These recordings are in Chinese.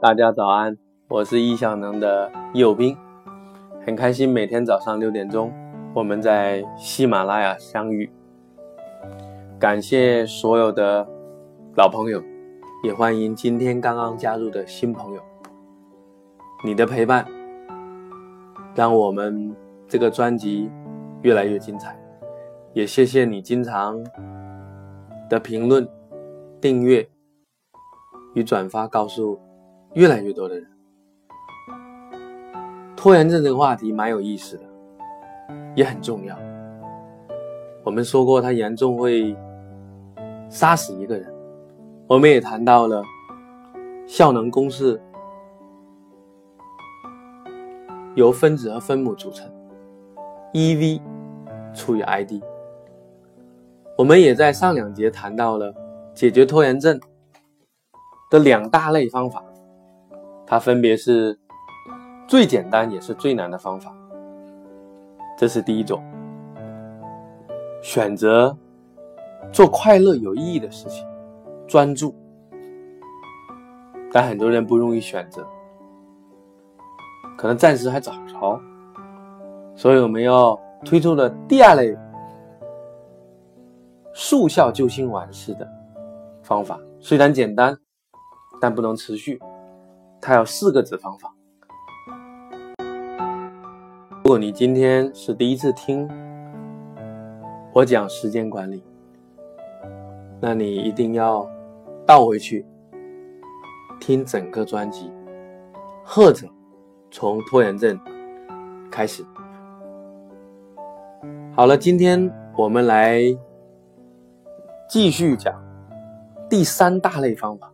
大家早安，我是易效能的右兵，很开心每天早上六点钟我们在喜马拉雅相遇。感谢所有的老朋友，也欢迎今天刚刚加入的新朋友。你的陪伴，让我们这个专辑越来越精彩。也谢谢你经常的评论、订阅与转发，告诉。越来越多的人，拖延症这个话题蛮有意思的，也很重要。我们说过，它严重会杀死一个人。我们也谈到了效能公式由分子和分母组成，EV 除以 ID。我们也在上两节谈到了解决拖延症的两大类方法。它分别是最简单也是最难的方法，这是第一种。选择做快乐有意义的事情，专注。但很多人不容易选择，可能暂时还找不着，所以我们要推出的第二类速效救心丸式的方法，虽然简单，但不能持续。它有四个子方法。如果你今天是第一次听我讲时间管理，那你一定要倒回去听整个专辑，或者从拖延症开始。好了，今天我们来继续讲第三大类方法，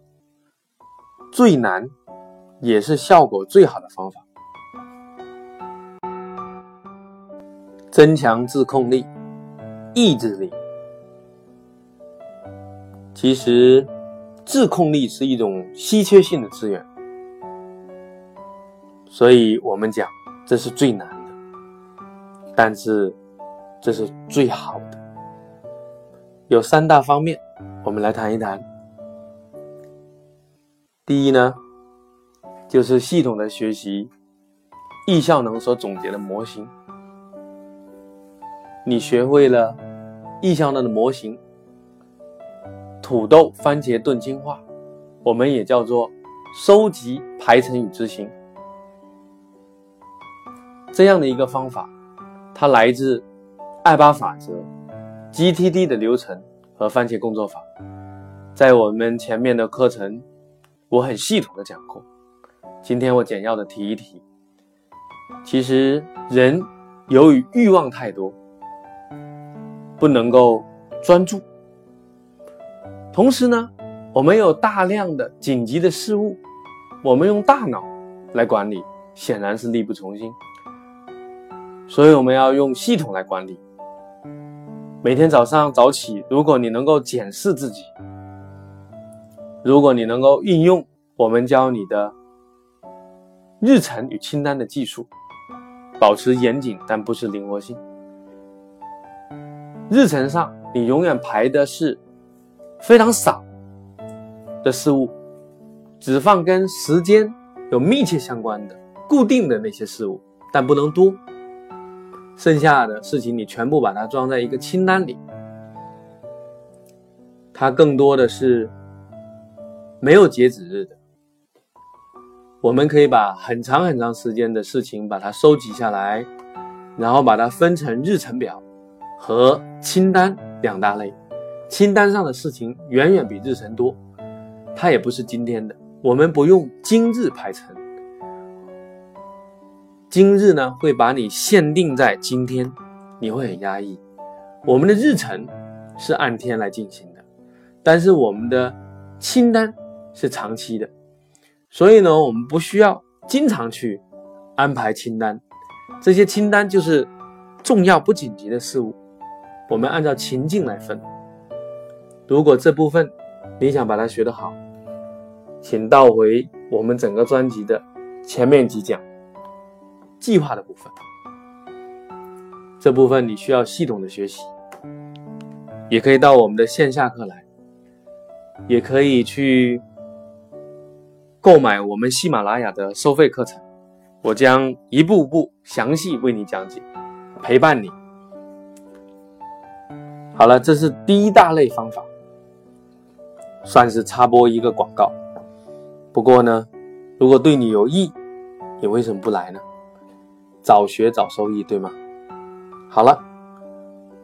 最难。也是效果最好的方法。增强自控力、意志力。其实，自控力是一种稀缺性的资源，所以我们讲这是最难的，但是这是最好的。有三大方面，我们来谈一谈。第一呢。就是系统的学习，易效能所总结的模型。你学会了易效能的模型，土豆番茄炖精华，我们也叫做收集、排程与执行这样的一个方法，它来自爱八法则、GTD 的流程和番茄工作法，在我们前面的课程，我很系统的讲过。今天我简要的提一提，其实人由于欲望太多，不能够专注。同时呢，我们有大量的紧急的事物，我们用大脑来管理，显然是力不从心。所以我们要用系统来管理。每天早上早起，如果你能够检视自己，如果你能够运用我们教你的。日程与清单的技术，保持严谨，但不是灵活性。日程上，你永远排的是非常少的事物，只放跟时间有密切相关的、固定的那些事物，但不能多。剩下的事情，你全部把它装在一个清单里，它更多的是没有截止日的。我们可以把很长很长时间的事情把它收集下来，然后把它分成日程表和清单两大类。清单上的事情远远比日程多，它也不是今天的。我们不用今日排程，今日呢会把你限定在今天，你会很压抑。我们的日程是按天来进行的，但是我们的清单是长期的。所以呢，我们不需要经常去安排清单，这些清单就是重要不紧急的事物，我们按照情境来分。如果这部分你想把它学得好，请倒回我们整个专辑的前面几讲计划的部分，这部分你需要系统的学习，也可以到我们的线下课来，也可以去。购买我们喜马拉雅的收费课程，我将一步步详细为你讲解，陪伴你。好了，这是第一大类方法，算是插播一个广告。不过呢，如果对你有益，你为什么不来呢？早学早收益，对吗？好了，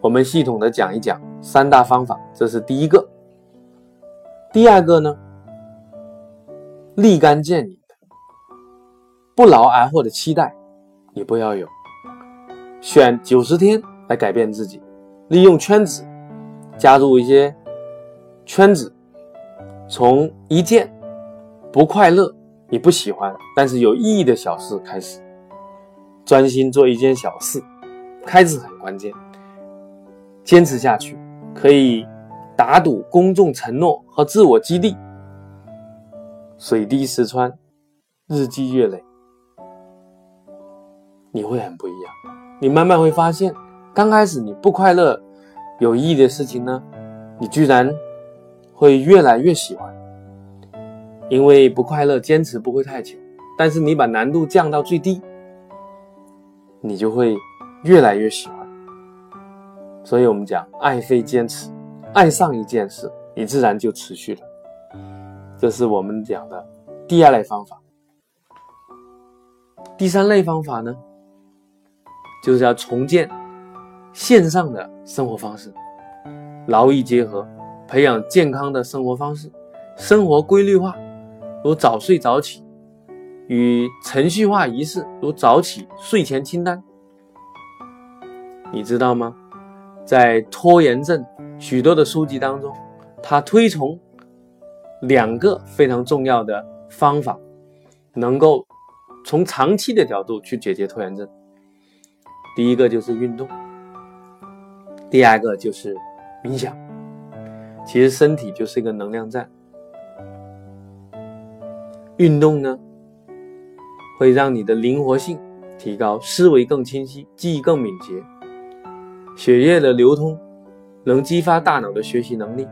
我们系统的讲一讲三大方法，这是第一个。第二个呢，立竿见影的，不劳而获的期待，你不要有。选九十天来改变自己。利用圈子，加入一些圈子，从一件不快乐、你不喜欢但是有意义的小事开始，专心做一件小事，开始很关键，坚持下去可以打赌公众承诺和自我激励，水滴石穿，日积月累，你会很不一样，你慢慢会发现。刚开始你不快乐，有意义的事情呢，你居然会越来越喜欢，因为不快乐坚持不会太久，但是你把难度降到最低，你就会越来越喜欢。所以我们讲爱非坚持，爱上一件事，你自然就持续了。这是我们讲的第二类方法。第三类方法呢，就是要重建。线上的生活方式，劳逸结合，培养健康的生活方式，生活规律化，如早睡早起，与程序化仪式，如早起睡前清单。你知道吗？在拖延症许多的书籍当中，他推崇两个非常重要的方法，能够从长期的角度去解决拖延症。第一个就是运动。第二个就是冥想，其实身体就是一个能量站。运动呢，会让你的灵活性提高，思维更清晰，记忆更敏捷，血液的流通能激发大脑的学习能力。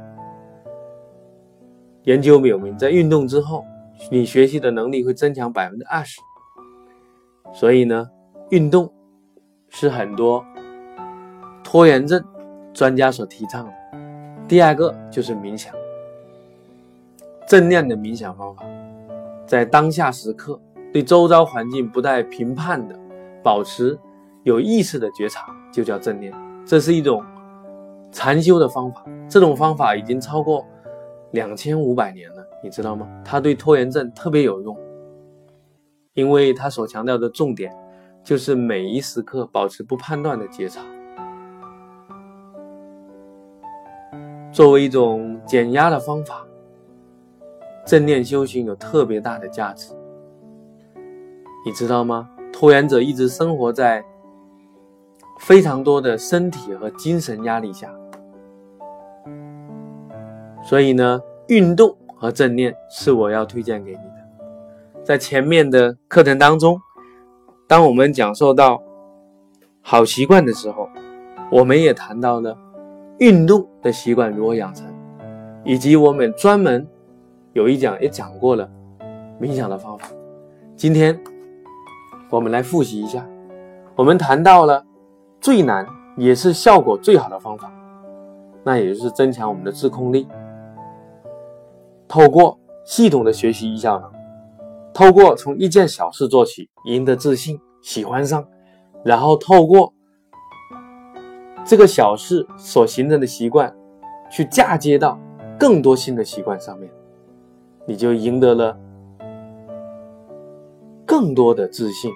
研究表明，在运动之后，你学习的能力会增强百分之二十。所以呢，运动是很多。拖延症专家所提倡的第二个就是冥想，正念的冥想方法，在当下时刻对周遭环境不带评判的保持有意识的觉察，就叫正念。这是一种禅修的方法，这种方法已经超过两千五百年了，你知道吗？它对拖延症特别有用，因为它所强调的重点就是每一时刻保持不判断的觉察。作为一种减压的方法，正念修行有特别大的价值。你知道吗？拖延者一直生活在非常多的身体和精神压力下，所以呢，运动和正念是我要推荐给你的。在前面的课程当中，当我们讲授到好习惯的时候，我们也谈到了。运动的习惯如何养成，以及我们专门有一讲也讲过了冥想的方法。今天我们来复习一下，我们谈到了最难也是效果最好的方法，那也就是增强我们的自控力。透过系统的学习一效能，透过从一件小事做起，赢得自信，喜欢上，然后透过。这个小事所形成的习惯，去嫁接到更多新的习惯上面，你就赢得了更多的自信，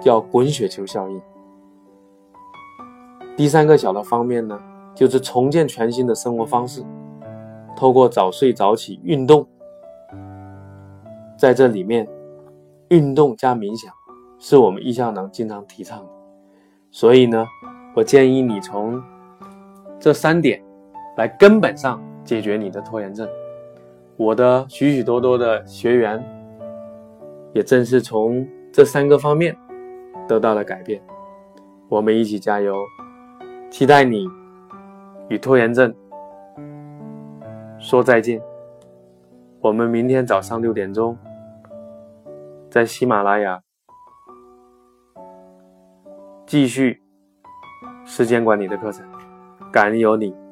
叫滚雪球效应。第三个小的方面呢，就是重建全新的生活方式，透过早睡早起、运动，在这里面，运动加冥想是我们易效能经常提倡的，所以呢。我建议你从这三点来根本上解决你的拖延症。我的许许多多的学员也正是从这三个方面得到了改变。我们一起加油，期待你与拖延症说再见。我们明天早上六点钟，在喜马拉雅继续时间管理的课程。感恩有你。